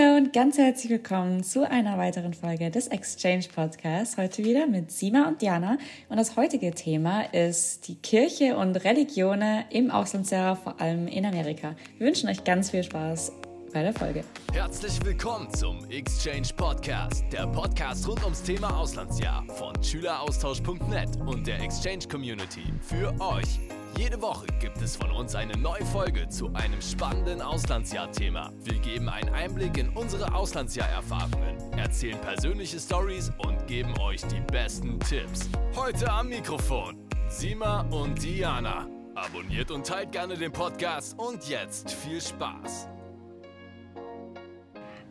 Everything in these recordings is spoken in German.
Hallo und ganz herzlich willkommen zu einer weiteren Folge des Exchange Podcasts. Heute wieder mit Sima und Diana. Und das heutige Thema ist die Kirche und Religionen im Auslandsjahr, vor allem in Amerika. Wir wünschen euch ganz viel Spaß bei der Folge. Herzlich willkommen zum Exchange Podcast, der Podcast rund ums Thema Auslandsjahr von schüleraustausch.net und der Exchange Community für euch. Jede Woche gibt es von uns eine neue Folge zu einem spannenden Auslandsjahr-Thema. Wir geben einen Einblick in unsere Auslandsjahr-Erfahrungen, erzählen persönliche Stories und geben euch die besten Tipps. Heute am Mikrofon Sima und Diana. Abonniert und teilt gerne den Podcast und jetzt viel Spaß.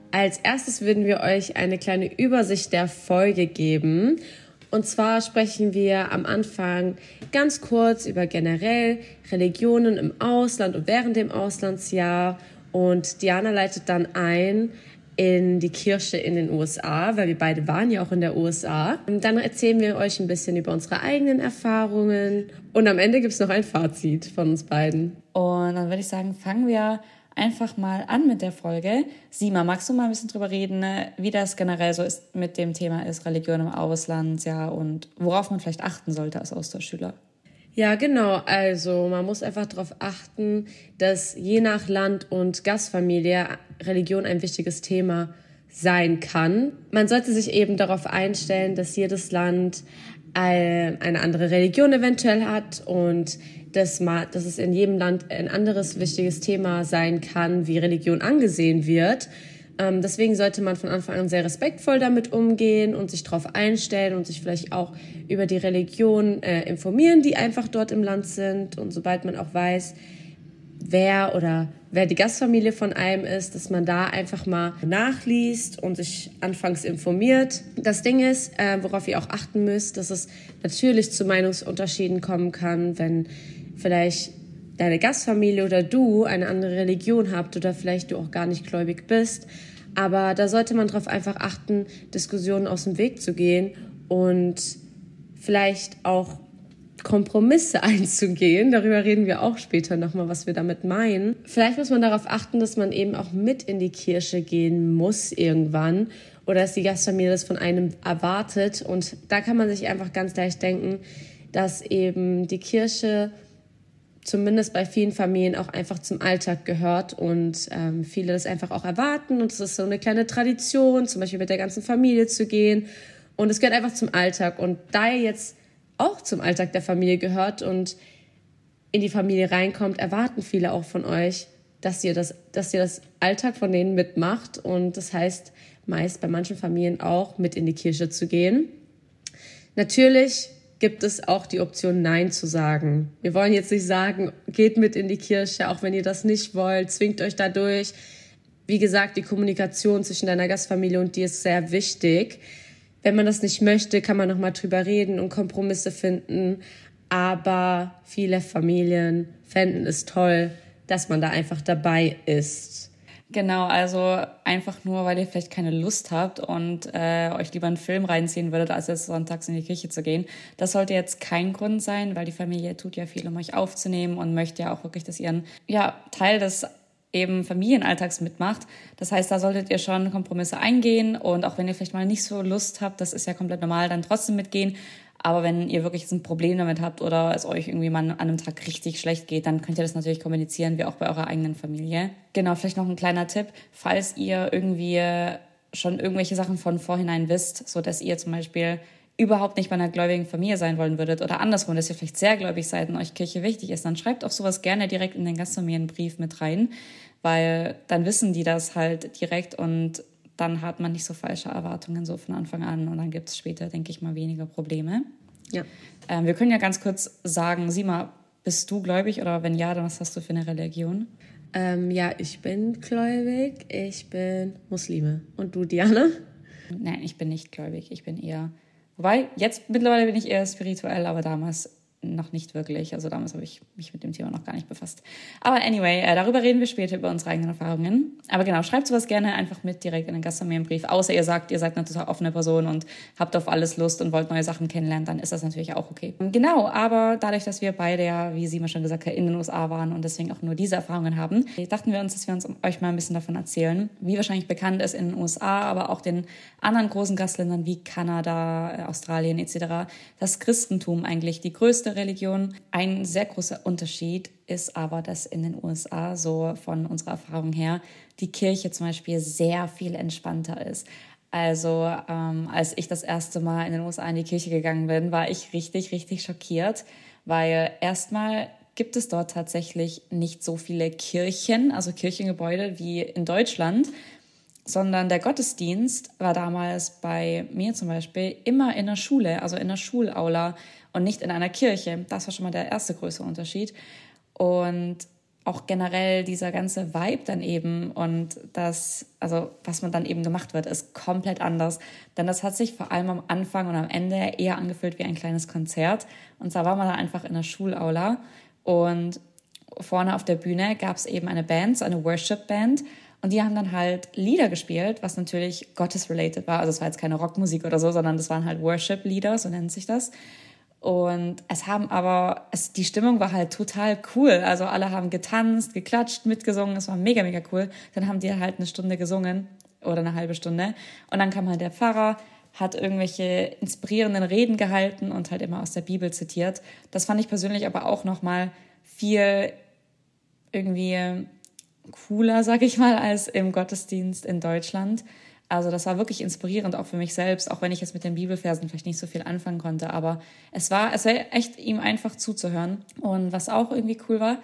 Als erstes würden wir euch eine kleine Übersicht der Folge geben. Und zwar sprechen wir am Anfang ganz kurz über generell Religionen im Ausland und während dem Auslandsjahr. Und Diana leitet dann ein in die Kirche in den USA, weil wir beide waren ja auch in der USA. Und dann erzählen wir euch ein bisschen über unsere eigenen Erfahrungen. Und am Ende gibt es noch ein Fazit von uns beiden. Und dann würde ich sagen, fangen wir einfach mal an mit der Folge. Sima, magst du mal ein bisschen drüber reden, ne, wie das generell so ist mit dem Thema ist Religion im Ausland, ja, und worauf man vielleicht achten sollte als Austauschschüler? Ja, genau. Also man muss einfach darauf achten, dass je nach Land und Gastfamilie Religion ein wichtiges Thema sein kann. Man sollte sich eben darauf einstellen, dass jedes Land eine andere Religion eventuell hat und dass, man, dass es in jedem Land ein anderes wichtiges Thema sein kann, wie Religion angesehen wird. Ähm, deswegen sollte man von Anfang an sehr respektvoll damit umgehen und sich darauf einstellen und sich vielleicht auch über die Religion äh, informieren, die einfach dort im Land sind. Und sobald man auch weiß, wer oder wer die Gastfamilie von einem ist, dass man da einfach mal nachliest und sich anfangs informiert. Das Ding ist, äh, worauf ihr auch achten müsst, dass es natürlich zu Meinungsunterschieden kommen kann, wenn vielleicht deine Gastfamilie oder du eine andere Religion habt oder vielleicht du auch gar nicht gläubig bist. Aber da sollte man darauf einfach achten, Diskussionen aus dem Weg zu gehen und vielleicht auch Kompromisse einzugehen. Darüber reden wir auch später nochmal, was wir damit meinen. Vielleicht muss man darauf achten, dass man eben auch mit in die Kirche gehen muss irgendwann oder dass die Gastfamilie das von einem erwartet. Und da kann man sich einfach ganz leicht denken, dass eben die Kirche zumindest bei vielen Familien auch einfach zum Alltag gehört und ähm, viele das einfach auch erwarten und es ist so eine kleine Tradition, zum Beispiel mit der ganzen Familie zu gehen und es gehört einfach zum Alltag und da er jetzt auch zum Alltag der Familie gehört und in die Familie reinkommt, erwarten viele auch von euch, dass ihr das, dass ihr das Alltag von denen mitmacht und das heißt meist bei manchen Familien auch mit in die Kirche zu gehen. Natürlich gibt es auch die Option, Nein zu sagen. Wir wollen jetzt nicht sagen, geht mit in die Kirche, auch wenn ihr das nicht wollt, zwingt euch dadurch. Wie gesagt, die Kommunikation zwischen deiner Gastfamilie und dir ist sehr wichtig. Wenn man das nicht möchte, kann man nochmal drüber reden und Kompromisse finden. Aber viele Familien fänden es toll, dass man da einfach dabei ist. Genau, also einfach nur, weil ihr vielleicht keine Lust habt und äh, euch lieber einen Film reinziehen würdet, als jetzt sonntags in die Kirche zu gehen. Das sollte jetzt kein Grund sein, weil die Familie tut ja viel, um euch aufzunehmen und möchte ja auch wirklich, dass ihr einen ja, Teil des eben Familienalltags mitmacht. Das heißt, da solltet ihr schon Kompromisse eingehen und auch wenn ihr vielleicht mal nicht so Lust habt, das ist ja komplett normal, dann trotzdem mitgehen. Aber wenn ihr wirklich ein Problem damit habt oder es euch irgendwie mal an einem Tag richtig schlecht geht, dann könnt ihr das natürlich kommunizieren, wie auch bei eurer eigenen Familie. Genau, vielleicht noch ein kleiner Tipp. Falls ihr irgendwie schon irgendwelche Sachen von vorhinein wisst, so dass ihr zum Beispiel überhaupt nicht bei einer gläubigen Familie sein wollen würdet oder andersrum, dass ihr vielleicht sehr gläubig seid und euch Kirche wichtig ist, dann schreibt auch sowas gerne direkt in den Gastfamilienbrief mit rein, weil dann wissen die das halt direkt und dann hat man nicht so falsche Erwartungen so von Anfang an und dann gibt es später, denke ich mal, weniger Probleme. Ja. Ähm, wir können ja ganz kurz sagen, Sima, bist du gläubig oder wenn ja, dann was hast du für eine Religion? Ähm, ja, ich bin gläubig, ich bin Muslime. Und du, Diana? Nein, ich bin nicht gläubig, ich bin eher, wobei, jetzt mittlerweile bin ich eher spirituell, aber damals noch nicht wirklich. Also damals habe ich mich mit dem Thema noch gar nicht befasst. Aber anyway, äh, darüber reden wir später über unsere eigenen Erfahrungen. Aber genau, schreibt sowas gerne einfach mit direkt in den Gastfamilienbrief. Außer ihr sagt, ihr seid eine total offene Person und habt auf alles Lust und wollt neue Sachen kennenlernen, dann ist das natürlich auch okay. Genau, aber dadurch, dass wir beide ja, wie Sima schon gesagt hat, in den USA waren und deswegen auch nur diese Erfahrungen haben, dachten wir uns, dass wir uns euch mal ein bisschen davon erzählen. Wie wahrscheinlich bekannt ist in den USA, aber auch den anderen großen Gastländern wie Kanada, Australien etc., das Christentum eigentlich die größte größte Religion. Ein sehr großer Unterschied ist aber, dass in den USA so von unserer Erfahrung her die Kirche zum Beispiel sehr viel entspannter ist. Also ähm, als ich das erste Mal in den USA in die Kirche gegangen bin, war ich richtig, richtig schockiert, weil erstmal gibt es dort tatsächlich nicht so viele Kirchen, also Kirchengebäude wie in Deutschland, sondern der Gottesdienst war damals bei mir zum Beispiel immer in der Schule, also in der Schulaula und nicht in einer Kirche. Das war schon mal der erste größere Unterschied. Und auch generell dieser ganze Vibe dann eben und das, also was man dann eben gemacht wird, ist komplett anders. Denn das hat sich vor allem am Anfang und am Ende eher angefühlt wie ein kleines Konzert. Und zwar war man da einfach in der Schulaula und vorne auf der Bühne gab es eben eine Band, so eine Worship-Band. Und die haben dann halt Lieder gespielt, was natürlich Gottes-related war. Also es war jetzt keine Rockmusik oder so, sondern das waren halt Worship-Lieder, so nennt sich das. Und es haben aber, es, die Stimmung war halt total cool. Also alle haben getanzt, geklatscht, mitgesungen. Es war mega, mega cool. Dann haben die halt eine Stunde gesungen oder eine halbe Stunde. Und dann kam halt der Pfarrer, hat irgendwelche inspirierenden Reden gehalten und halt immer aus der Bibel zitiert. Das fand ich persönlich aber auch nochmal viel irgendwie cooler, sag ich mal, als im Gottesdienst in Deutschland. Also das war wirklich inspirierend auch für mich selbst, auch wenn ich jetzt mit den Bibelversen vielleicht nicht so viel anfangen konnte. Aber es war, es war echt ihm einfach zuzuhören. Und was auch irgendwie cool war,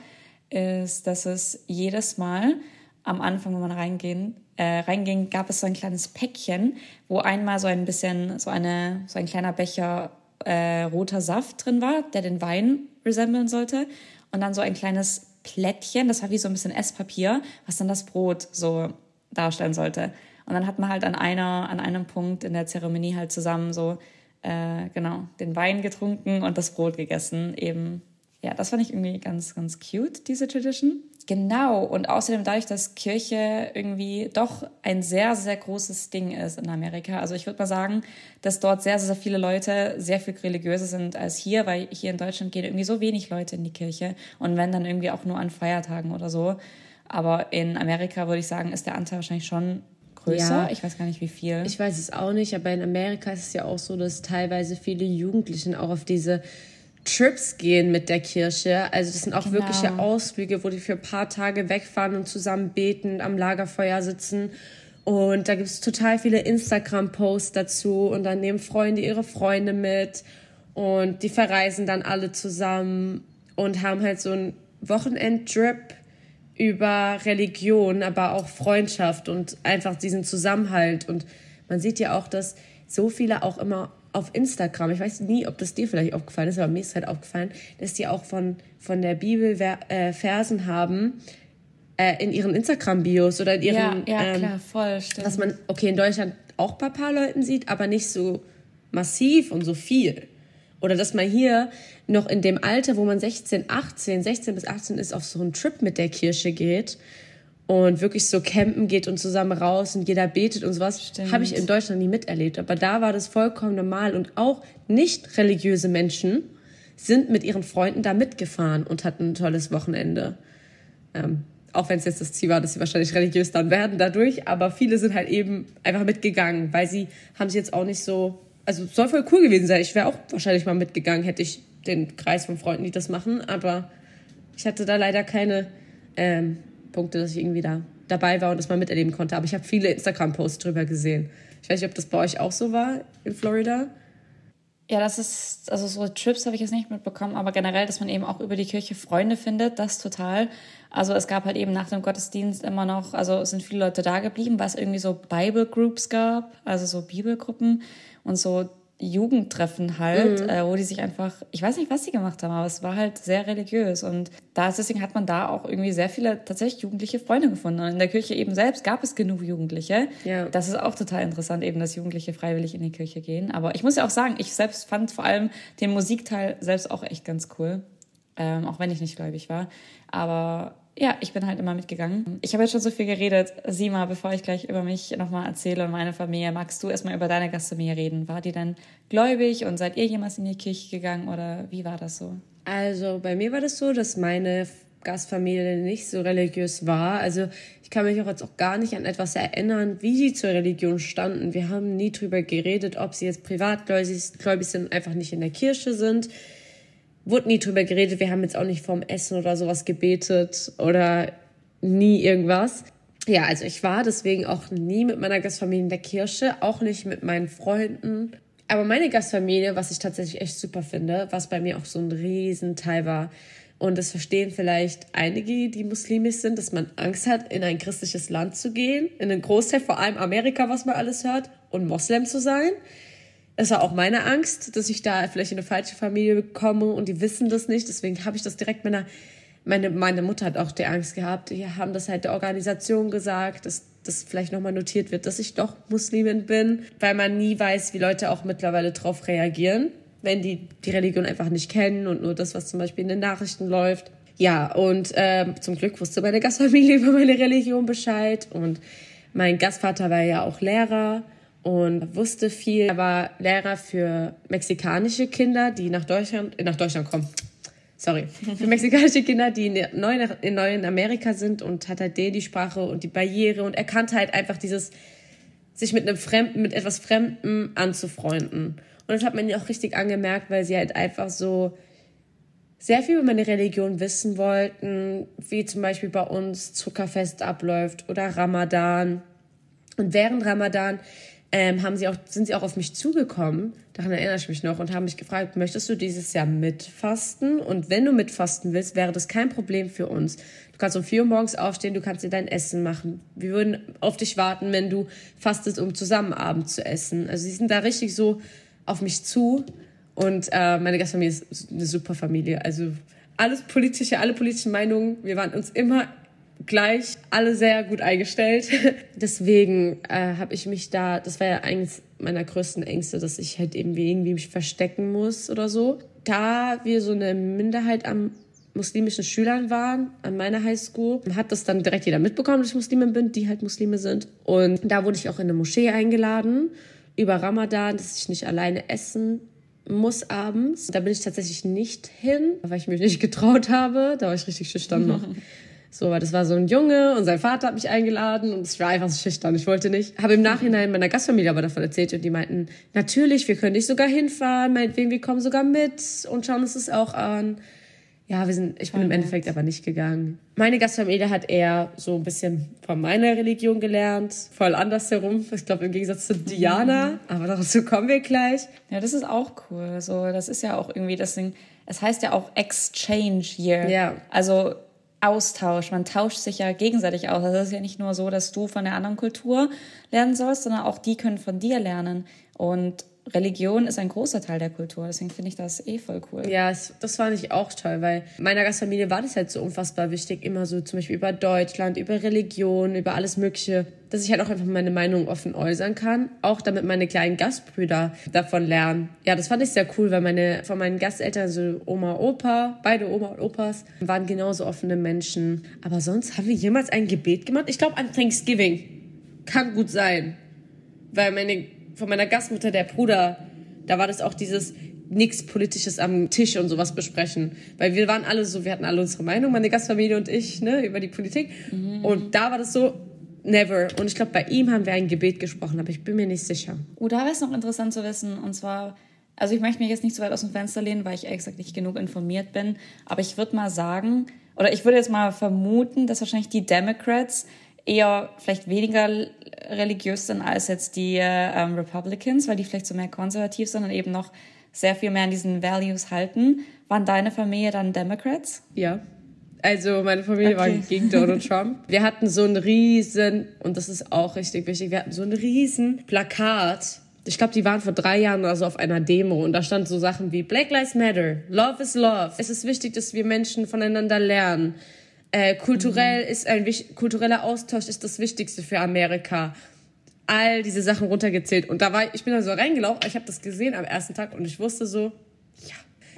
ist, dass es jedes Mal am Anfang, wenn man reingehen, äh, reinging, gab es so ein kleines Päckchen, wo einmal so ein bisschen, so eine, so ein kleiner Becher äh, roter Saft drin war, der den Wein resemblen sollte. Und dann so ein kleines Plättchen, das war wie so ein bisschen Esspapier, was dann das Brot so darstellen sollte. Und dann hat man halt an einer, an einem Punkt in der Zeremonie halt zusammen so, äh, genau, den Wein getrunken und das Brot gegessen. Eben, ja, das fand ich irgendwie ganz, ganz cute, diese Tradition. Genau, und außerdem dadurch, dass Kirche irgendwie doch ein sehr, sehr großes Ding ist in Amerika. Also ich würde mal sagen, dass dort sehr, sehr viele Leute sehr viel religiöser sind als hier, weil hier in Deutschland gehen irgendwie so wenig Leute in die Kirche und wenn dann irgendwie auch nur an Feiertagen oder so. Aber in Amerika würde ich sagen, ist der Anteil wahrscheinlich schon größer. Ja, ich weiß gar nicht, wie viel. Ich weiß es auch nicht, aber in Amerika ist es ja auch so, dass teilweise viele Jugendlichen auch auf diese Trips gehen mit der Kirche. Also das sind auch genau. wirkliche Ausflüge, wo die für ein paar Tage wegfahren und zusammen beten, am Lagerfeuer sitzen. Und da gibt es total viele Instagram-Posts dazu und dann nehmen Freunde ihre Freunde mit und die verreisen dann alle zusammen und haben halt so einen Wochenend-Trip über Religion, aber auch Freundschaft und einfach diesen Zusammenhalt. Und man sieht ja auch, dass so viele auch immer auf Instagram, ich weiß nie, ob das dir vielleicht aufgefallen ist, aber mir ist halt aufgefallen, dass die auch von, von der Bibel äh, Versen haben äh, in ihren Instagram-Bios oder in ihren. Ja, ja ähm, klar, voll, stimmt. Was man, okay, in Deutschland auch bei ein paar Leuten sieht, aber nicht so massiv und so viel. Oder dass man hier noch in dem Alter, wo man 16, 18, 16 bis 18 ist, auf so einen Trip mit der Kirche geht und wirklich so campen geht und zusammen raus und jeder betet und sowas, habe ich in Deutschland nie miterlebt. Aber da war das vollkommen normal und auch nicht religiöse Menschen sind mit ihren Freunden da mitgefahren und hatten ein tolles Wochenende. Ähm, auch wenn es jetzt das Ziel war, dass sie wahrscheinlich religiös dann werden dadurch, aber viele sind halt eben einfach mitgegangen, weil sie haben sich jetzt auch nicht so also soll voll cool gewesen sein. Ich wäre auch wahrscheinlich mal mitgegangen, hätte ich den Kreis von Freunden, die das machen. Aber ich hatte da leider keine ähm, Punkte, dass ich irgendwie da dabei war und das mal miterleben konnte. Aber ich habe viele Instagram-Posts drüber gesehen. Ich weiß nicht, ob das bei euch auch so war in Florida. Ja, das ist, also so Trips habe ich jetzt nicht mitbekommen, aber generell, dass man eben auch über die Kirche Freunde findet, das total. Also es gab halt eben nach dem Gottesdienst immer noch, also es sind viele Leute da geblieben, weil es irgendwie so Bible Groups gab, also so Bibelgruppen und so Jugendtreffen halt, mhm. äh, wo die sich einfach, ich weiß nicht, was sie gemacht haben, aber es war halt sehr religiös und da deswegen hat man da auch irgendwie sehr viele tatsächlich jugendliche Freunde gefunden und in der Kirche eben selbst gab es genug Jugendliche. Ja. Das ist auch total interessant eben, dass Jugendliche freiwillig in die Kirche gehen. Aber ich muss ja auch sagen, ich selbst fand vor allem den Musikteil selbst auch echt ganz cool, ähm, auch wenn ich nicht gläubig war. Aber ja, ich bin halt immer mitgegangen. Ich habe jetzt schon so viel geredet. Sima, bevor ich gleich über mich nochmal erzähle und meine Familie, magst du erstmal über deine Gastfamilie reden? War die denn gläubig und seid ihr jemals in die Kirche gegangen oder wie war das so? Also bei mir war das so, dass meine Gastfamilie nicht so religiös war. Also ich kann mich auch jetzt auch gar nicht an etwas erinnern, wie sie zur Religion standen. Wir haben nie drüber geredet, ob sie jetzt privatgläubig sind einfach nicht in der Kirche sind wurde nie drüber geredet. Wir haben jetzt auch nicht vorm Essen oder sowas gebetet oder nie irgendwas. Ja, also ich war deswegen auch nie mit meiner Gastfamilie in der Kirche, auch nicht mit meinen Freunden. Aber meine Gastfamilie, was ich tatsächlich echt super finde, was bei mir auch so ein Riesenteil war, und das verstehen vielleicht einige, die muslimisch sind, dass man Angst hat, in ein christliches Land zu gehen, in einen Großteil, vor allem Amerika, was man alles hört, und Moslem zu sein. Es war auch meine Angst, dass ich da vielleicht in eine falsche Familie bekomme und die wissen das nicht. Deswegen habe ich das direkt meiner, meine, meine Mutter hat auch die Angst gehabt. Die haben das halt der Organisation gesagt, dass das vielleicht nochmal notiert wird, dass ich doch Muslimin bin, weil man nie weiß, wie Leute auch mittlerweile drauf reagieren, wenn die die Religion einfach nicht kennen und nur das, was zum Beispiel in den Nachrichten läuft. Ja, und äh, zum Glück wusste meine Gastfamilie über meine Religion Bescheid und mein Gastvater war ja auch Lehrer und wusste viel. Er war Lehrer für mexikanische Kinder, die nach Deutschland, äh, nach Deutschland kommen. Sorry. Für mexikanische Kinder, die in, neu, in neuen Amerika sind und hat halt denen die Sprache und die Barriere und er kannte halt einfach dieses, sich mit einem Fremden, mit etwas Fremden anzufreunden. Und das hat man ja auch richtig angemerkt, weil sie halt einfach so sehr viel über meine Religion wissen wollten, wie zum Beispiel bei uns Zuckerfest abläuft oder Ramadan. Und während Ramadan ähm, haben sie auch, sind sie auch auf mich zugekommen, daran erinnere ich mich noch, und haben mich gefragt, möchtest du dieses Jahr mitfasten? Und wenn du mitfasten willst, wäre das kein Problem für uns. Du kannst um vier Uhr morgens aufstehen, du kannst dir dein Essen machen. Wir würden auf dich warten, wenn du fastest, um zusammen Abend zu essen. Also sie sind da richtig so auf mich zu. Und äh, meine Gastfamilie ist eine super Familie. Also alles politische, alle politischen Meinungen, wir waren uns immer gleich, alle sehr gut eingestellt. Deswegen äh, habe ich mich da, das war ja eines meiner größten Ängste, dass ich halt irgendwie, irgendwie mich verstecken muss oder so. Da wir so eine Minderheit an muslimischen Schülern waren an meiner Highschool, hat das dann direkt jeder mitbekommen, dass ich Muslimin bin, die halt Muslime sind. Und da wurde ich auch in eine Moschee eingeladen über Ramadan, dass ich nicht alleine essen muss abends. Da bin ich tatsächlich nicht hin, weil ich mich nicht getraut habe. Da war ich richtig schüchtern noch. So, weil das war so ein Junge und sein Vater hat mich eingeladen und ich war einfach so schüchtern. Ich wollte nicht. Habe im Nachhinein meiner Gastfamilie aber davon erzählt und die meinten, natürlich, wir können dich sogar hinfahren, meinetwegen, wir kommen sogar mit und schauen uns das auch an. Ja, wir sind, ich bin im Endeffekt aber nicht gegangen. Meine Gastfamilie hat eher so ein bisschen von meiner Religion gelernt, voll andersherum. Ich glaube im Gegensatz zu Diana, aber dazu kommen wir gleich. Ja, das ist auch cool. So, das ist ja auch irgendwie das Ding. Es heißt ja auch Exchange Year. Ja. Also Austausch. Man tauscht sich ja gegenseitig aus. Also es ist ja nicht nur so, dass du von der anderen Kultur lernen sollst, sondern auch die können von dir lernen. Und Religion ist ein großer Teil der Kultur, deswegen finde ich das eh voll cool. Ja, das fand ich auch toll, weil meiner Gastfamilie war das halt so unfassbar wichtig, immer so zum Beispiel über Deutschland, über Religion, über alles Mögliche, dass ich halt auch einfach meine Meinung offen äußern kann, auch damit meine kleinen Gastbrüder davon lernen. Ja, das fand ich sehr cool, weil meine von meinen Gasteltern, so Oma, Opa, beide Oma und Opas, waren genauso offene Menschen. Aber sonst haben wir jemals ein Gebet gemacht? Ich glaube an Thanksgiving. Kann gut sein. Weil meine von meiner Gastmutter, der Bruder, da war das auch dieses nichts Politisches am Tisch und sowas besprechen. Weil wir waren alle so, wir hatten alle unsere Meinung, meine Gastfamilie und ich, ne, über die Politik. Mhm. Und da war das so, never. Und ich glaube, bei ihm haben wir ein Gebet gesprochen, aber ich bin mir nicht sicher. Oh, da wäre es noch interessant zu wissen. Und zwar, also ich möchte mich jetzt nicht so weit aus dem Fenster lehnen, weil ich ehrlich gesagt nicht genug informiert bin. Aber ich würde mal sagen, oder ich würde jetzt mal vermuten, dass wahrscheinlich die Democrats eher vielleicht weniger religiös sind als jetzt die ähm, Republicans, weil die vielleicht so mehr konservativ sind und eben noch sehr viel mehr an diesen Values halten. Waren deine Familie dann Democrats? Ja. Also meine Familie okay. war gegen Donald Trump. Wir hatten so ein riesen, und das ist auch richtig wichtig, wir hatten so ein riesen Plakat ich glaube, die waren vor drei Jahren oder so auf einer Demo und da stand so Sachen wie Black Lives Matter, Love is Love. Es ist wichtig, dass wir Menschen voneinander lernen. Äh, kulturell mhm. ist ein kultureller Austausch ist das Wichtigste für Amerika. All diese Sachen runtergezählt und da war ich bin da so reingelaufen, ich habe das gesehen am ersten Tag und ich wusste so, ja,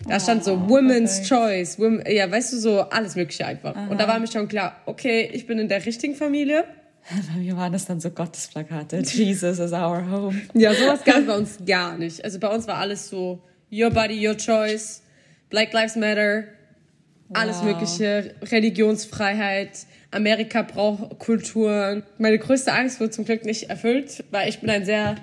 da stand so oh, Women's okay. Choice, Women, ja, weißt du so alles Mögliche einfach. Aha. Und da war mir schon klar, okay, ich bin in der richtigen Familie. Bei mir waren das dann so Gottesplakate. Jesus is our home. Ja, sowas gab es bei uns gar nicht. Also bei uns war alles so Your Body, Your Choice, Black Lives Matter, alles. Mögliche, Religionsfreiheit. Amerika braucht Kulturen. Meine größte Angst wurde zum Glück nicht erfüllt, weil ich bin ein sehr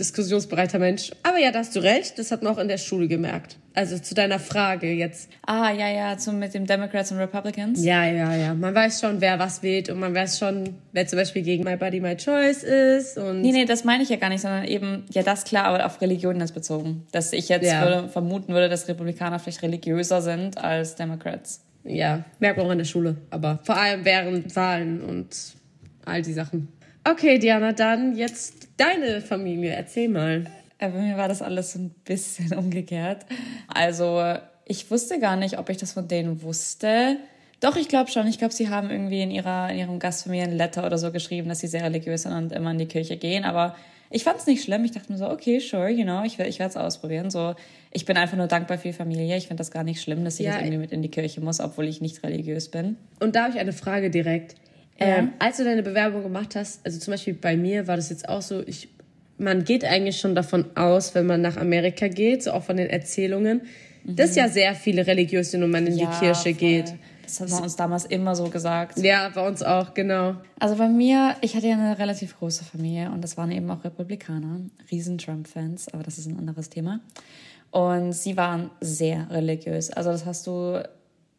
diskussionsbereiter Mensch. Aber ja, da hast du recht, das hat man auch in der Schule gemerkt. Also zu deiner Frage jetzt. Ah, ja, ja, zum, mit dem Democrats und Republicans. Ja, ja, ja. Man weiß schon, wer was wählt und man weiß schon, wer zum Beispiel gegen My Body, My Choice ist. Und nee, nee, das meine ich ja gar nicht, sondern eben, ja, das klar, aber auf Religionen das bezogen. Dass ich jetzt ja. würde, vermuten würde, dass Republikaner vielleicht religiöser sind als Democrats. Ja, merkt man auch in der Schule. Aber vor allem während Wahlen und all die Sachen. Okay, Diana, dann jetzt deine Familie. Erzähl mal. Äh, bei mir war das alles so ein bisschen umgekehrt. Also, ich wusste gar nicht, ob ich das von denen wusste. Doch, ich glaube schon. Ich glaube, sie haben irgendwie in, ihrer, in ihrem Gastfamilienletter oder so geschrieben, dass sie sehr religiös sind und immer in die Kirche gehen. Aber ich fand es nicht schlimm. Ich dachte mir so, okay, sure, you know, ich, ich werde es ausprobieren. So, ich bin einfach nur dankbar für die Familie. Ich finde das gar nicht schlimm, dass ich ja, jetzt irgendwie mit in die Kirche muss, obwohl ich nicht religiös bin. Und da habe ich eine Frage direkt. Ähm, als du deine Bewerbung gemacht hast, also zum Beispiel bei mir war das jetzt auch so, ich man geht eigentlich schon davon aus, wenn man nach Amerika geht, so auch von den Erzählungen, mhm. dass ja sehr viele religiös sind und man in ja, die Kirche voll. geht. Das hat man uns damals immer so gesagt. Ja, bei uns auch, genau. Also bei mir, ich hatte ja eine relativ große Familie und das waren eben auch Republikaner, riesen Trump-Fans, aber das ist ein anderes Thema. Und sie waren sehr religiös. Also das hast du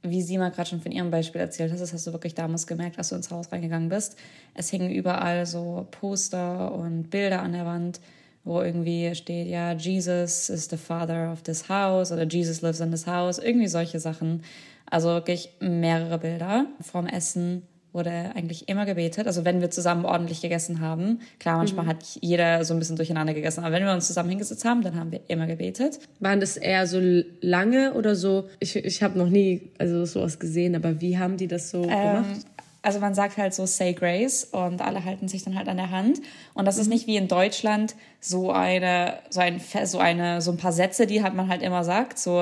wie sie mal gerade schon von ihrem Beispiel erzählt hat, das hast du wirklich damals gemerkt, als du ins Haus reingegangen bist. Es hingen überall so Poster und Bilder an der Wand, wo irgendwie steht, ja, Jesus is the father of this house oder Jesus lives in this house, irgendwie solche Sachen. Also wirklich mehrere Bilder vom Essen wurde eigentlich immer gebetet. Also wenn wir zusammen ordentlich gegessen haben. Klar, manchmal mhm. hat jeder so ein bisschen durcheinander gegessen, aber wenn wir uns zusammen hingesetzt haben, dann haben wir immer gebetet. Waren das eher so lange oder so? Ich, ich habe noch nie also sowas gesehen, aber wie haben die das so ähm, gemacht? Also man sagt halt so Say Grace und alle halten sich dann halt an der Hand. Und das mhm. ist nicht wie in Deutschland so eine, so ein, so eine, so ein paar Sätze, die halt man halt immer sagt, so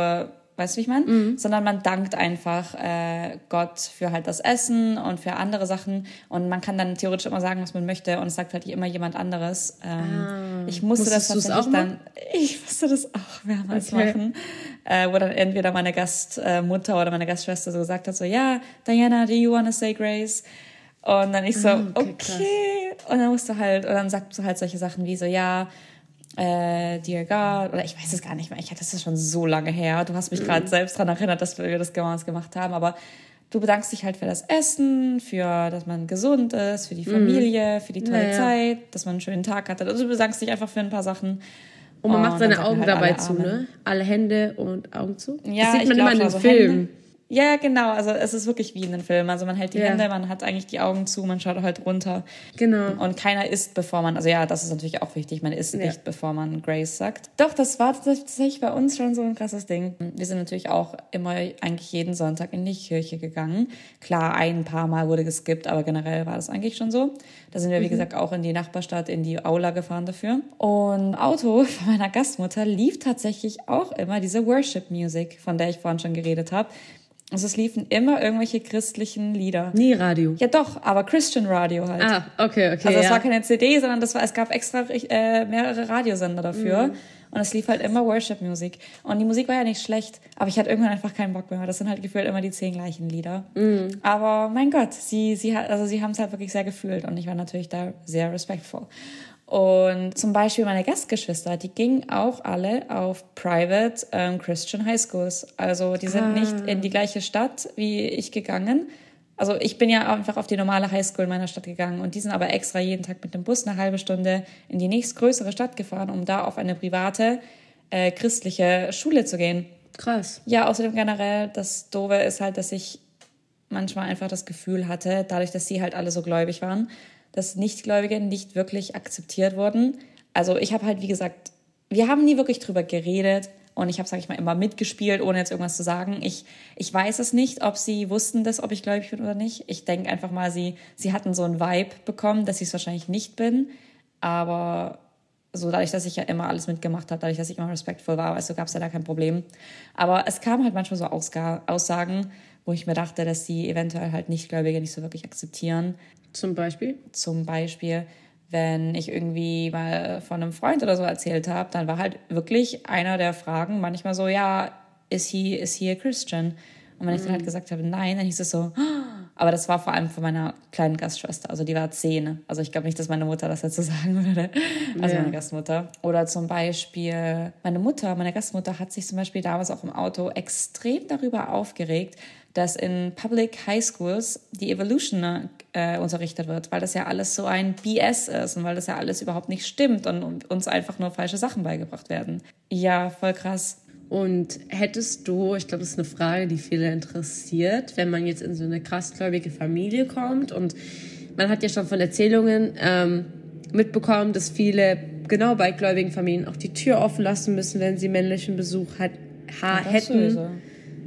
weißt du, wie ich meine? Mhm. Sondern man dankt einfach äh, Gott für halt das Essen und für andere Sachen und man kann dann theoretisch immer sagen, was man möchte und es sagt halt immer jemand anderes. Ähm, ah. Ich musste Musstest das tatsächlich dann, ich musste das auch mehrmals okay. machen, äh, wo dann entweder meine Gastmutter äh, oder meine Gastschwester so gesagt hat, so, ja, Diana, do you wanna say grace? Und dann ich so, ah, okay, okay. und dann musst du halt, und dann sagst du halt solche Sachen wie so, ja, äh, Dear God, oder ich weiß es gar nicht mehr, ich hatte das schon so lange her. Du hast mich gerade mhm. selbst daran erinnert, dass wir das damals gemacht haben, aber du bedankst dich halt für das Essen, für, dass man gesund ist, für die mhm. Familie, für die tolle naja. Zeit, dass man einen schönen Tag hatte. Also du bedankst dich einfach für ein paar Sachen. Und man macht seine Augen halt dabei zu, ne? Alle Hände und Augen zu. Ja, das sieht man immer in den Filmen. Ja, genau. Also es ist wirklich wie in den Filmen. Also man hält die ja. Hände, man hat eigentlich die Augen zu, man schaut halt runter. Genau. Und keiner isst, bevor man, also ja, das ist natürlich auch wichtig, man isst ja. nicht, bevor man Grace sagt. Doch, das war tatsächlich bei uns schon so ein krasses Ding. Wir sind natürlich auch immer eigentlich jeden Sonntag in die Kirche gegangen. Klar, ein paar Mal wurde geskippt, aber generell war das eigentlich schon so. Da sind wir, wie mhm. gesagt, auch in die Nachbarstadt, in die Aula gefahren dafür. Und Auto von meiner Gastmutter lief tatsächlich auch immer diese Worship Music, von der ich vorhin schon geredet habe. Also es liefen immer irgendwelche christlichen Lieder. Nie Radio. Ja doch, aber Christian Radio halt. Ah, okay, okay. Also es ja. war keine CD, sondern das war, es gab extra äh, mehrere Radiosender dafür. Mhm. Und es lief halt immer Worship-Musik. Und die Musik war ja nicht schlecht, aber ich hatte irgendwann einfach keinen Bock mehr. Das sind halt gefühlt immer die zehn gleichen Lieder. Mhm. Aber mein Gott, sie, sie, also sie haben es halt wirklich sehr gefühlt und ich war natürlich da sehr respektvoll. Und zum Beispiel meine Gastgeschwister, die gingen auch alle auf Private ähm, Christian High Schools. Also die sind ah. nicht in die gleiche Stadt wie ich gegangen. Also ich bin ja einfach auf die normale Highschool meiner Stadt gegangen und die sind aber extra jeden Tag mit dem Bus eine halbe Stunde in die nächstgrößere Stadt gefahren, um da auf eine private äh, christliche Schule zu gehen. Krass. Ja, außerdem generell, das Doofe ist halt, dass ich manchmal einfach das Gefühl hatte, dadurch, dass sie halt alle so gläubig waren, dass Nichtgläubige nicht wirklich akzeptiert wurden. Also ich habe halt, wie gesagt, wir haben nie wirklich drüber geredet. Und ich habe, sage ich mal, immer mitgespielt, ohne jetzt irgendwas zu sagen. Ich, ich weiß es nicht, ob sie wussten das, ob ich gläubig bin oder nicht. Ich denke einfach mal, sie, sie hatten so einen Vibe bekommen, dass ich es wahrscheinlich nicht bin. Aber so dadurch, dass ich ja immer alles mitgemacht habe, dadurch, dass ich immer respektvoll war, also gab es ja da kein Problem. Aber es kamen halt manchmal so Aussagen, wo ich mir dachte, dass die eventuell halt Nichtgläubige nicht so wirklich akzeptieren. Zum Beispiel? Zum Beispiel, wenn ich irgendwie mal von einem Freund oder so erzählt habe, dann war halt wirklich einer der Fragen manchmal so, ja, is he, is he a Christian? Und wenn ich dann halt mhm. gesagt habe, nein, dann hieß es so, aber das war vor allem von meiner kleinen Gastschwester. Also die war zehn. Also ich glaube nicht, dass meine Mutter das dazu sagen würde. Also ja. meine Gastmutter. Oder zum Beispiel meine Mutter, meine Gastmutter hat sich zum Beispiel damals auch im Auto extrem darüber aufgeregt, dass in Public High Schools die Evolution äh, unterrichtet wird, weil das ja alles so ein BS ist und weil das ja alles überhaupt nicht stimmt und uns einfach nur falsche Sachen beigebracht werden. Ja, voll krass. Und hättest du, ich glaube, das ist eine Frage, die viele interessiert, wenn man jetzt in so eine krassgläubige Familie kommt und man hat ja schon von Erzählungen ähm, mitbekommen, dass viele genau bei gläubigen Familien auch die Tür offen lassen müssen, wenn sie männlichen Besuch hat, ha, hätten. Sowieso.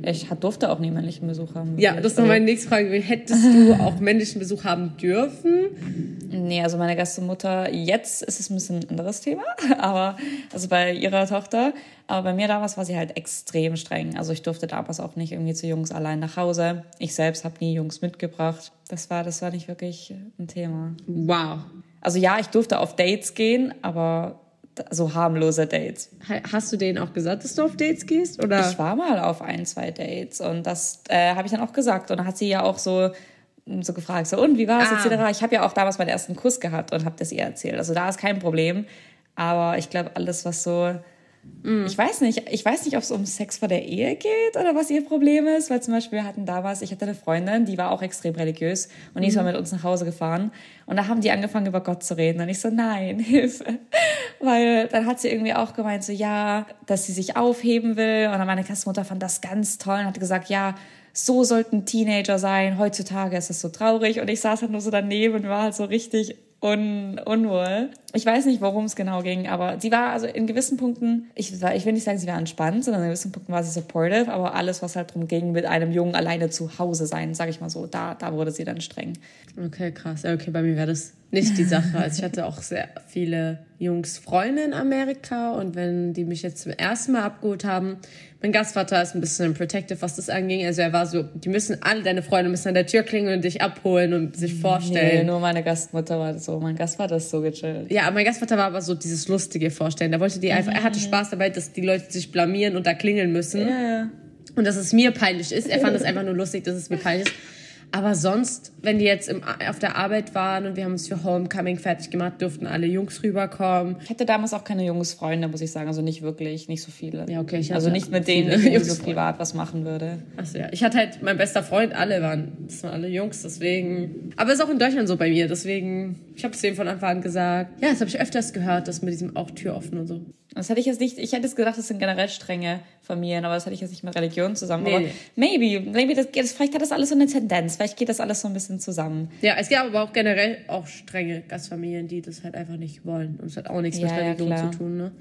Ich durfte auch nie männlichen Besuch haben. Ja, das ist noch meine nächste Frage. Hättest du auch männlichen Besuch haben dürfen? Nee, also meine Gastmutter, jetzt ist es ein bisschen ein anderes Thema, aber also bei ihrer Tochter. Aber bei mir damals war sie halt extrem streng. Also ich durfte damals auch nicht irgendwie zu Jungs allein nach Hause. Ich selbst habe nie Jungs mitgebracht. Das war, das war nicht wirklich ein Thema. Wow. Also ja, ich durfte auf Dates gehen, aber so harmlose Dates. Hast du denen auch gesagt, dass du auf Dates gehst? Oder? Ich war mal auf ein, zwei Dates und das äh, habe ich dann auch gesagt. Und dann hat sie ja auch so, so gefragt, so und wie war es ah. etc. Ich habe ja auch damals meinen ersten Kuss gehabt und habe das ihr erzählt. Also da ist kein Problem. Aber ich glaube, alles, was so Mm. Ich weiß nicht, ich weiß nicht, ob es um Sex vor der Ehe geht oder was ihr Problem ist, weil zum Beispiel wir hatten damals, ich hatte eine Freundin, die war auch extrem religiös und die ist mal mhm. mit uns nach Hause gefahren und da haben die angefangen über Gott zu reden und ich so, nein, Hilfe, weil dann hat sie irgendwie auch gemeint, so ja, dass sie sich aufheben will und dann meine Gastmutter fand das ganz toll und hat gesagt, ja, so sollten Teenager sein, heutzutage ist es so traurig und ich saß halt nur so daneben und war halt so richtig un unwohl. Ich weiß nicht, worum es genau ging, aber sie war also in gewissen Punkten, ich, ich will nicht sagen, sie war entspannt, sondern in gewissen Punkten war sie supportive, aber alles, was halt darum ging, mit einem Jungen alleine zu Hause sein, sage ich mal so, da, da wurde sie dann streng. Okay, krass. Okay, bei mir wäre das nicht die Sache. Also ich hatte auch sehr viele Jungs Freunde in Amerika und wenn die mich jetzt zum ersten Mal abgeholt haben, mein Gastvater ist ein bisschen protective, was das anging. Also er war so, die müssen alle deine Freunde müssen an der Tür klingeln und dich abholen und sich vorstellen. Nee, nur meine Gastmutter war so, mein Gastvater ist so gechillt. Ja, mein Gastvater war aber so dieses lustige Vorstellen. Da wollte die einfach, er hatte mhm. Spaß dabei, dass die Leute sich blamieren und da klingeln müssen. Ja, ja. Und dass es mir peinlich ist. Er fand es einfach nur lustig, dass es mir peinlich ist. Aber sonst, wenn die jetzt im, auf der Arbeit waren und wir haben es für Homecoming fertig gemacht, durften alle Jungs rüberkommen. Ich hatte damals auch keine Jungsfreunde, muss ich sagen. Also nicht wirklich, nicht so viele. Ja, okay. Also nicht mit denen ich so privat was machen würde. Achso, ja. Ich hatte halt, mein bester Freund, alle waren, das waren alle Jungs, deswegen. Aber ist auch in Deutschland so bei mir, deswegen, ich habe es denen von Anfang an gesagt. Ja, das habe ich öfters gehört, das mit diesem auch Tür offen und so. Das hätte ich jetzt nicht, ich hätte es gedacht, das sind generell strenge Familien, aber das hätte ich jetzt nicht mit Religion zusammen. Nee. Aber maybe, maybe das, vielleicht hat das alles so eine Tendenz, vielleicht geht das alles so ein bisschen zusammen. Ja, es gibt aber auch generell auch strenge Gastfamilien, die das halt einfach nicht wollen. Und es hat auch nichts ja, mit Religion ja, zu tun, ne?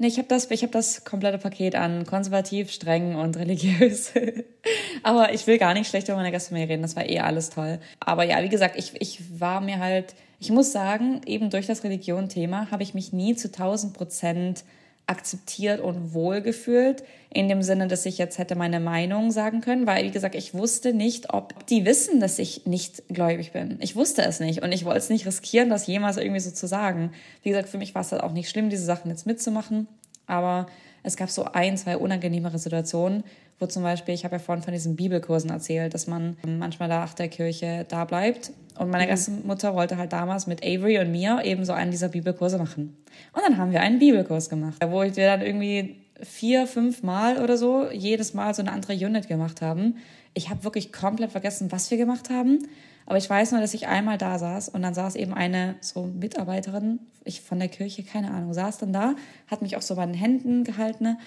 Nee, ich habe das, ich hab das komplette Paket an konservativ, streng und religiös. aber ich will gar nicht schlecht über meine Gastfamilie reden, das war eh alles toll. Aber ja, wie gesagt, ich, ich war mir halt, ich muss sagen, eben durch das Religion-Thema habe ich mich nie zu 1000 Prozent akzeptiert und wohlgefühlt, in dem Sinne, dass ich jetzt hätte meine Meinung sagen können, weil, wie gesagt, ich wusste nicht, ob die wissen, dass ich nicht gläubig bin. Ich wusste es nicht und ich wollte es nicht riskieren, das jemals irgendwie so zu sagen. Wie gesagt, für mich war es halt auch nicht schlimm, diese Sachen jetzt mitzumachen, aber es gab so ein, zwei unangenehmere Situationen, wo zum Beispiel, ich habe ja vorhin von diesen Bibelkursen erzählt, dass man manchmal nach der Kirche da bleibt. Und meine mhm. Gastmutter wollte halt damals mit Avery und mir eben so einen dieser Bibelkurse machen. Und dann haben wir einen Bibelkurs gemacht, wo wir dann irgendwie vier, fünf Mal oder so jedes Mal so eine andere Unit gemacht haben. Ich habe wirklich komplett vergessen, was wir gemacht haben. Aber ich weiß nur, dass ich einmal da saß und dann saß eben eine so Mitarbeiterin ich von der Kirche, keine Ahnung, saß dann da, hat mich auch so bei den Händen gehalten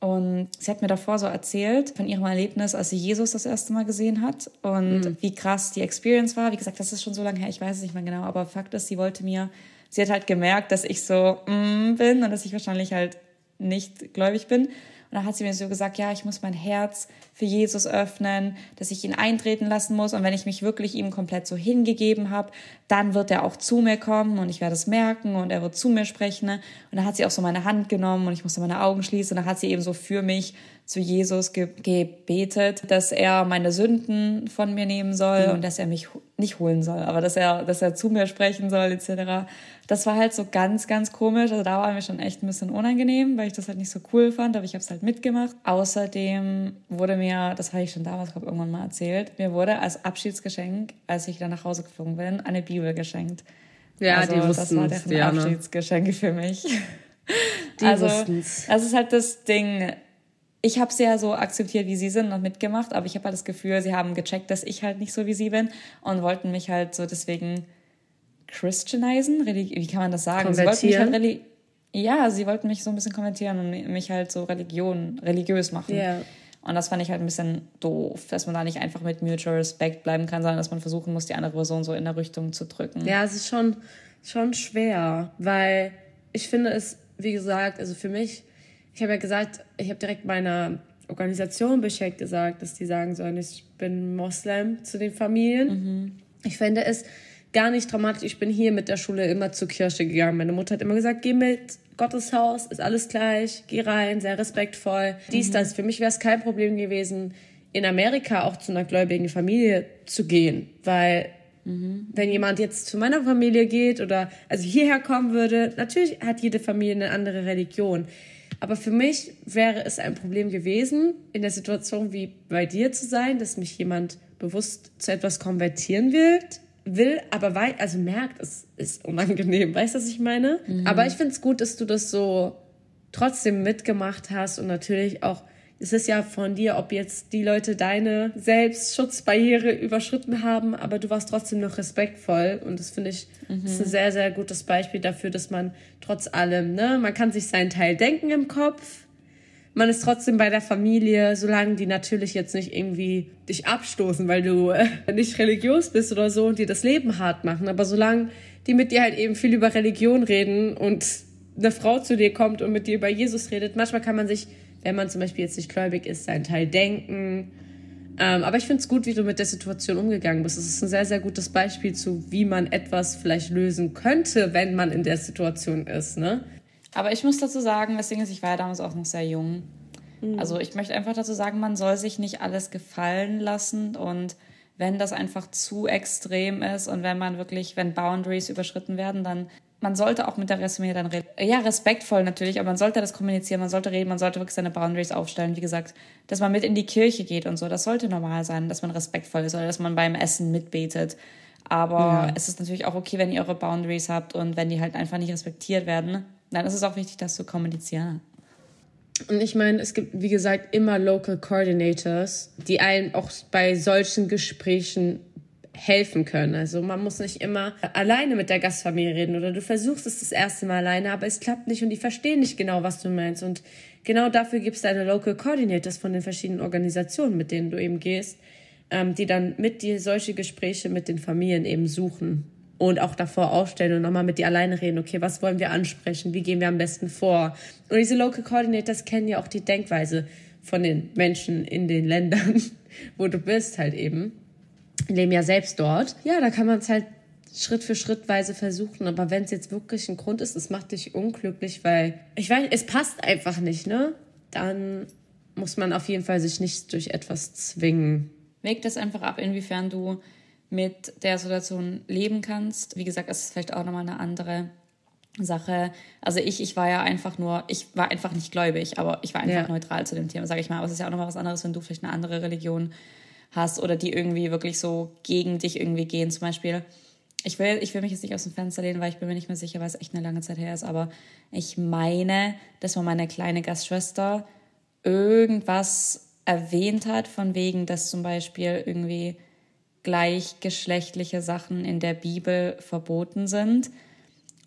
und sie hat mir davor so erzählt von ihrem Erlebnis, als sie Jesus das erste Mal gesehen hat und mhm. wie krass die Experience war. Wie gesagt, das ist schon so lange her, ich weiß es nicht mehr genau, aber Fakt ist, sie wollte mir sie hat halt gemerkt, dass ich so mm, bin und dass ich wahrscheinlich halt nicht gläubig bin. Und dann hat sie mir so gesagt, ja, ich muss mein Herz für Jesus öffnen, dass ich ihn eintreten lassen muss. Und wenn ich mich wirklich ihm komplett so hingegeben habe, dann wird er auch zu mir kommen und ich werde es merken und er wird zu mir sprechen. Und dann hat sie auch so meine Hand genommen und ich musste meine Augen schließen. Und dann hat sie eben so für mich zu Jesus ge gebetet, dass er meine Sünden von mir nehmen soll mhm. und dass er mich nicht holen soll, aber dass er, dass er zu mir sprechen soll, etc. Das war halt so ganz, ganz komisch. Also da war mir schon echt ein bisschen unangenehm, weil ich das halt nicht so cool fand, aber ich habe es halt mitgemacht. Außerdem wurde mir, das habe ich schon damals, glaube irgendwann mal erzählt, mir wurde als Abschiedsgeschenk, als ich dann nach Hause geflogen bin, eine Bibel geschenkt. Ja, also, die wussten Das war deren ja, Abschiedsgeschenke für mich. Die also, wussten's. Das ist halt das Ding ich habe sie ja so akzeptiert, wie sie sind und mitgemacht, aber ich habe halt das Gefühl, sie haben gecheckt, dass ich halt nicht so wie sie bin und wollten mich halt so deswegen christianisen, wie kann man das sagen? Sie wollten mich halt reli ja, sie wollten mich so ein bisschen kommentieren und mich halt so Religion, religiös machen. Yeah. Und das fand ich halt ein bisschen doof, dass man da nicht einfach mit Mutual Respect bleiben kann, sondern dass man versuchen muss, die andere Person so in der Richtung zu drücken. Ja, es ist schon, schon schwer, weil ich finde es, wie gesagt, also für mich ich habe ja gesagt, ich habe direkt meiner Organisation Bescheid gesagt, dass die sagen sollen, ich bin Moslem zu den Familien. Mhm. Ich finde es gar nicht dramatisch. Ich bin hier mit der Schule immer zur Kirche gegangen. Meine Mutter hat immer gesagt, geh mit, Gottes Haus, ist alles gleich, geh rein, sehr respektvoll. Dies, mhm. das. Für mich wäre es kein Problem gewesen, in Amerika auch zu einer gläubigen Familie zu gehen, weil Mhm. Wenn jemand jetzt zu meiner Familie geht oder also hierher kommen würde, natürlich hat jede Familie eine andere Religion. Aber für mich wäre es ein Problem gewesen, in der Situation wie bei dir zu sein, dass mich jemand bewusst zu etwas konvertieren will, will aber wei also merkt, es ist unangenehm. Weißt du, was ich meine? Mhm. Aber ich finde es gut, dass du das so trotzdem mitgemacht hast und natürlich auch es ist ja von dir, ob jetzt die Leute deine Selbstschutzbarriere überschritten haben, aber du warst trotzdem noch respektvoll. Und das finde ich mhm. ist ein sehr, sehr gutes Beispiel dafür, dass man trotz allem, ne, man kann sich seinen Teil denken im Kopf. Man ist trotzdem bei der Familie, solange die natürlich jetzt nicht irgendwie dich abstoßen, weil du äh, nicht religiös bist oder so und dir das Leben hart machen. Aber solange die mit dir halt eben viel über Religion reden und eine Frau zu dir kommt und mit dir über Jesus redet, manchmal kann man sich wenn man zum Beispiel jetzt nicht gläubig ist, seinen Teil denken. Ähm, aber ich finde es gut, wie du mit der Situation umgegangen bist. Es ist ein sehr, sehr gutes Beispiel zu, wie man etwas vielleicht lösen könnte, wenn man in der Situation ist. Ne? Aber ich muss dazu sagen, das Ding ist, ich war ja damals auch noch sehr jung. Mhm. Also ich möchte einfach dazu sagen, man soll sich nicht alles gefallen lassen und wenn das einfach zu extrem ist und wenn man wirklich, wenn Boundaries überschritten werden, dann man sollte auch mit der Resümee dann reden. Ja, respektvoll natürlich, aber man sollte das kommunizieren, man sollte reden, man sollte wirklich seine Boundaries aufstellen. Wie gesagt, dass man mit in die Kirche geht und so, das sollte normal sein, dass man respektvoll ist oder dass man beim Essen mitbetet. Aber ja. es ist natürlich auch okay, wenn ihr eure Boundaries habt und wenn die halt einfach nicht respektiert werden, dann ist es auch wichtig, das zu kommunizieren. Und ich meine, es gibt, wie gesagt, immer Local Coordinators, die einen auch bei solchen Gesprächen helfen können. Also man muss nicht immer alleine mit der Gastfamilie reden oder du versuchst es das erste Mal alleine, aber es klappt nicht und die verstehen nicht genau, was du meinst. Und genau dafür gibt es deine Local Coordinators von den verschiedenen Organisationen, mit denen du eben gehst, ähm, die dann mit dir solche Gespräche mit den Familien eben suchen und auch davor aufstellen und nochmal mit dir alleine reden, okay, was wollen wir ansprechen, wie gehen wir am besten vor. Und diese Local Coordinators kennen ja auch die Denkweise von den Menschen in den Ländern, wo du bist halt eben leben ja selbst dort. Ja, da kann man es halt Schritt für Schrittweise versuchen. Aber wenn es jetzt wirklich ein Grund ist, es macht dich unglücklich, weil ich weiß, es passt einfach nicht, ne? Dann muss man auf jeden Fall sich nicht durch etwas zwingen. Wägt das einfach ab, inwiefern du mit der Situation leben kannst. Wie gesagt, es ist vielleicht auch nochmal eine andere Sache. Also ich, ich war ja einfach nur, ich war einfach nicht gläubig, aber ich war einfach ja. neutral zu dem Thema, sage ich mal. Aber es ist ja auch nochmal was anderes, wenn du vielleicht eine andere Religion hast oder die irgendwie wirklich so gegen dich irgendwie gehen. Zum Beispiel, ich will, ich will mich jetzt nicht aus dem Fenster lehnen, weil ich bin mir nicht mehr sicher, weil es echt eine lange Zeit her ist, aber ich meine, dass man meine kleine Gastschwester irgendwas erwähnt hat, von wegen, dass zum Beispiel irgendwie gleichgeschlechtliche Sachen in der Bibel verboten sind.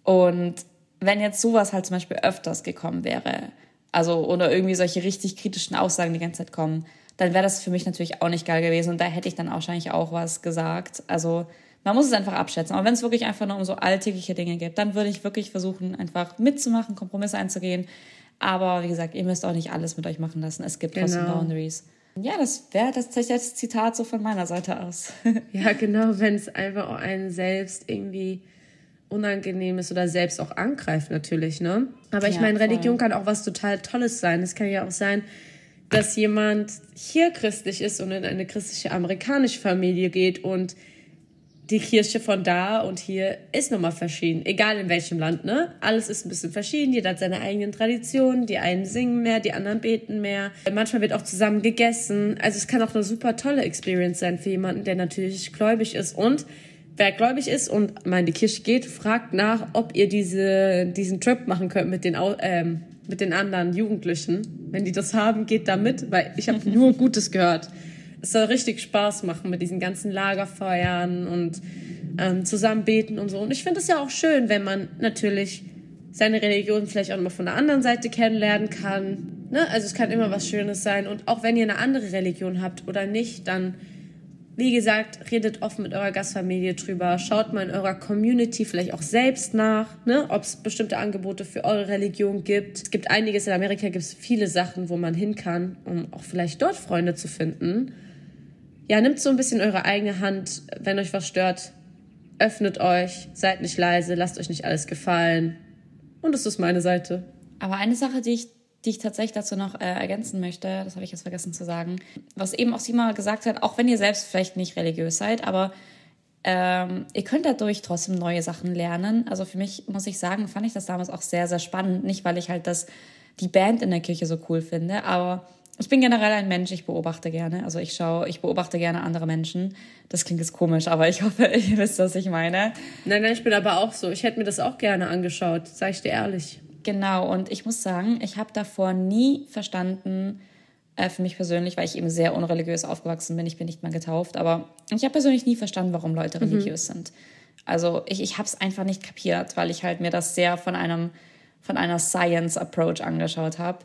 Und wenn jetzt sowas halt zum Beispiel öfters gekommen wäre, also oder irgendwie solche richtig kritischen Aussagen die ganze Zeit kommen, dann wäre das für mich natürlich auch nicht geil gewesen und da hätte ich dann wahrscheinlich auch was gesagt. Also man muss es einfach abschätzen. Aber wenn es wirklich einfach nur um so alltägliche Dinge geht, dann würde ich wirklich versuchen, einfach mitzumachen, Kompromisse einzugehen. Aber wie gesagt, ihr müsst auch nicht alles mit euch machen lassen. Es gibt genau. trotzdem Boundaries. Ja, das wäre tatsächlich das Zitat so von meiner Seite aus. ja, genau, wenn es einfach auch einen selbst irgendwie unangenehm ist oder selbst auch angreift natürlich, ne? Aber ich ja, meine, Religion kann auch was total Tolles sein. Es kann ja auch sein, dass jemand hier christlich ist und in eine christliche amerikanische Familie geht und die Kirche von da und hier ist nochmal verschieden. Egal in welchem Land, ne? Alles ist ein bisschen verschieden. Jeder hat seine eigenen Traditionen. Die einen singen mehr, die anderen beten mehr. Manchmal wird auch zusammen gegessen. Also es kann auch eine super tolle Experience sein für jemanden, der natürlich gläubig ist. Und wer gläubig ist und mal in die Kirche geht, fragt nach, ob ihr diese, diesen Trip machen könnt mit den, ähm, mit den anderen Jugendlichen. Wenn die das haben, geht da mit, weil ich habe nur Gutes gehört. Es soll richtig Spaß machen mit diesen ganzen Lagerfeuern und ähm, zusammen beten und so. Und ich finde es ja auch schön, wenn man natürlich seine Religion vielleicht auch mal von der anderen Seite kennenlernen kann. Ne? Also es kann immer was Schönes sein. Und auch wenn ihr eine andere Religion habt oder nicht, dann wie gesagt, redet offen mit eurer Gastfamilie drüber, schaut mal in eurer Community vielleicht auch selbst nach, ne, ob es bestimmte Angebote für eure Religion gibt. Es gibt einiges, in Amerika gibt es viele Sachen, wo man hin kann, um auch vielleicht dort Freunde zu finden. Ja, nimmt so ein bisschen eure eigene Hand, wenn euch was stört, öffnet euch, seid nicht leise, lasst euch nicht alles gefallen. Und das ist meine Seite. Aber eine Sache, die ich die ich tatsächlich dazu noch äh, ergänzen möchte, das habe ich jetzt vergessen zu sagen, was eben auch Sima gesagt hat, auch wenn ihr selbst vielleicht nicht religiös seid, aber ähm, ihr könnt dadurch trotzdem neue Sachen lernen. Also für mich muss ich sagen, fand ich das damals auch sehr, sehr spannend. Nicht, weil ich halt das, die Band in der Kirche so cool finde, aber ich bin generell ein Mensch, ich beobachte gerne. Also ich schaue, ich beobachte gerne andere Menschen. Das klingt jetzt komisch, aber ich hoffe, ihr wisst, was ich meine. Nein, nein, ich bin aber auch so. Ich hätte mir das auch gerne angeschaut, sage ich dir ehrlich. Genau, und ich muss sagen, ich habe davor nie verstanden, äh, für mich persönlich, weil ich eben sehr unreligiös aufgewachsen bin, ich bin nicht mal getauft, aber ich habe persönlich nie verstanden, warum Leute mhm. religiös sind. Also ich, ich habe es einfach nicht kapiert, weil ich halt mir das sehr von einem von einer Science-Approach angeschaut habe.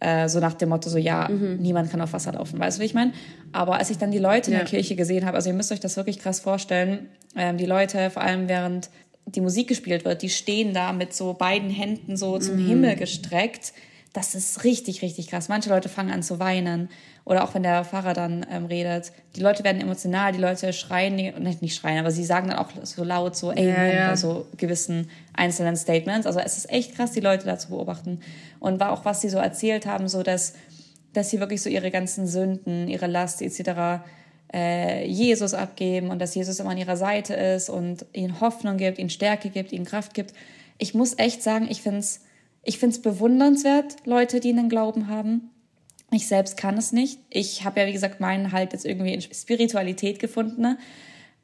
Äh, so nach dem Motto, so ja, mhm. niemand kann auf Wasser laufen, weißt du, wie ich meine? Aber als ich dann die Leute ja. in der Kirche gesehen habe, also ihr müsst euch das wirklich krass vorstellen, ähm, die Leute, vor allem während die Musik gespielt wird, die stehen da mit so beiden Händen so zum mhm. Himmel gestreckt. Das ist richtig, richtig krass. Manche Leute fangen an zu weinen. Oder auch wenn der Pfarrer dann ähm, redet. Die Leute werden emotional, die Leute schreien, nicht, nicht schreien, aber sie sagen dann auch so laut so Amen ja, ja. bei so gewissen einzelnen Statements. Also es ist echt krass, die Leute da zu beobachten. Und war auch, was sie so erzählt haben, so dass, dass sie wirklich so ihre ganzen Sünden, ihre Last etc äh, Jesus abgeben und dass Jesus immer an ihrer Seite ist und ihnen Hoffnung gibt, ihnen Stärke gibt, ihnen Kraft gibt. Ich muss echt sagen, ich finde es ich find's bewundernswert, Leute, die einen Glauben haben. Ich selbst kann es nicht. Ich habe ja, wie gesagt, meinen halt jetzt irgendwie in Spiritualität gefunden ne,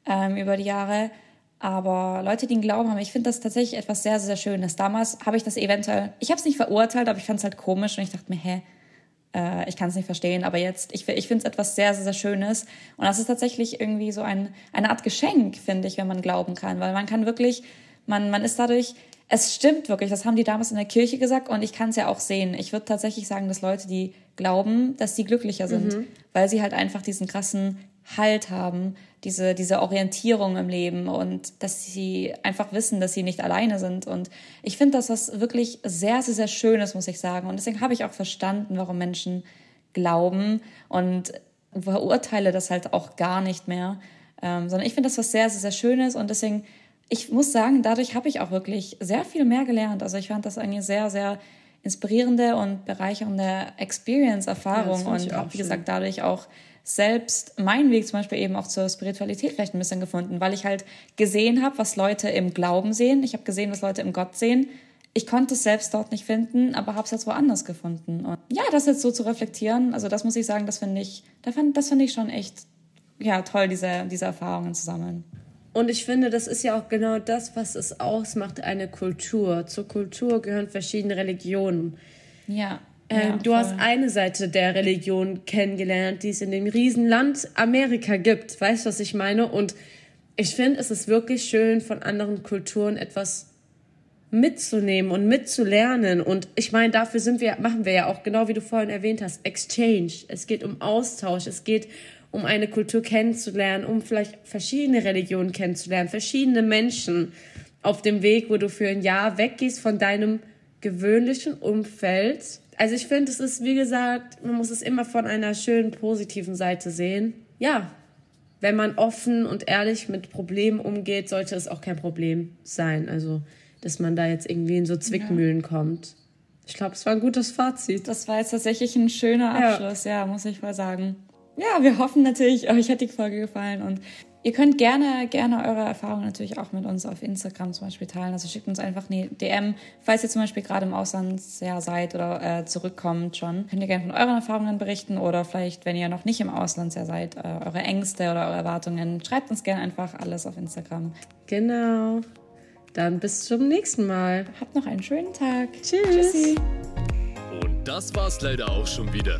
ähm, über die Jahre. Aber Leute, die einen Glauben haben, ich finde das tatsächlich etwas sehr, sehr Schönes. Damals habe ich das eventuell, ich habe es nicht verurteilt, aber ich fand es halt komisch und ich dachte mir, hä, äh, ich kann es nicht verstehen, aber jetzt, ich, ich finde es etwas sehr, sehr, sehr Schönes. Und das ist tatsächlich irgendwie so ein, eine Art Geschenk, finde ich, wenn man glauben kann, weil man kann wirklich, man, man ist dadurch, es stimmt wirklich, das haben die damals in der Kirche gesagt und ich kann es ja auch sehen. Ich würde tatsächlich sagen, dass Leute, die glauben, dass sie glücklicher sind, mhm. weil sie halt einfach diesen krassen Halt haben, diese, diese Orientierung im Leben und dass sie einfach wissen, dass sie nicht alleine sind. Und ich finde, dass das wirklich sehr, sehr, sehr schön ist, muss ich sagen. Und deswegen habe ich auch verstanden, warum Menschen glauben und verurteile das halt auch gar nicht mehr. Ähm, sondern ich finde das was sehr, sehr, sehr Schönes und deswegen, ich muss sagen, dadurch habe ich auch wirklich sehr viel mehr gelernt. Also ich fand das eine sehr, sehr inspirierende und bereichernde Experience-Erfahrung ja, und habe, wie gesagt, dadurch auch selbst meinen Weg zum Beispiel eben auch zur Spiritualität vielleicht ein bisschen gefunden, weil ich halt gesehen habe, was Leute im Glauben sehen. Ich habe gesehen, was Leute im Gott sehen. Ich konnte es selbst dort nicht finden, aber habe es jetzt woanders gefunden. Und ja, das jetzt so zu reflektieren, also das muss ich sagen, das finde ich, das finde ich schon echt ja, toll, diese, diese Erfahrungen zu sammeln. Und ich finde, das ist ja auch genau das, was es ausmacht, eine Kultur. Zur Kultur gehören verschiedene Religionen. Ja. Ähm, du hast eine Seite der Religion kennengelernt, die es in dem Riesenland Amerika gibt. Weißt du, was ich meine? Und ich finde, es ist wirklich schön, von anderen Kulturen etwas mitzunehmen und mitzulernen. Und ich meine, dafür sind wir, machen wir ja auch, genau wie du vorhin erwähnt hast, Exchange. Es geht um Austausch. Es geht um eine Kultur kennenzulernen, um vielleicht verschiedene Religionen kennenzulernen, verschiedene Menschen auf dem Weg, wo du für ein Jahr weggehst von deinem gewöhnlichen Umfeld. Also ich finde, es ist, wie gesagt, man muss es immer von einer schönen, positiven Seite sehen. Ja, wenn man offen und ehrlich mit Problemen umgeht, sollte es auch kein Problem sein. Also, dass man da jetzt irgendwie in so Zwickmühlen ja. kommt. Ich glaube, es war ein gutes Fazit. Das war jetzt tatsächlich ein schöner Abschluss, ja, ja muss ich mal sagen. Ja, wir hoffen natürlich, euch hat die Folge gefallen und Ihr könnt gerne, gerne eure Erfahrungen natürlich auch mit uns auf Instagram zum Beispiel teilen. Also schickt uns einfach eine DM, falls ihr zum Beispiel gerade im Auslandsjahr seid oder äh, zurückkommt schon. Könnt ihr gerne von euren Erfahrungen berichten oder vielleicht, wenn ihr noch nicht im Auslandsjahr seid, äh, eure Ängste oder eure Erwartungen. Schreibt uns gerne einfach alles auf Instagram. Genau. Dann bis zum nächsten Mal. Habt noch einen schönen Tag. Tschüss. Tschüssi. Und das war's leider auch schon wieder.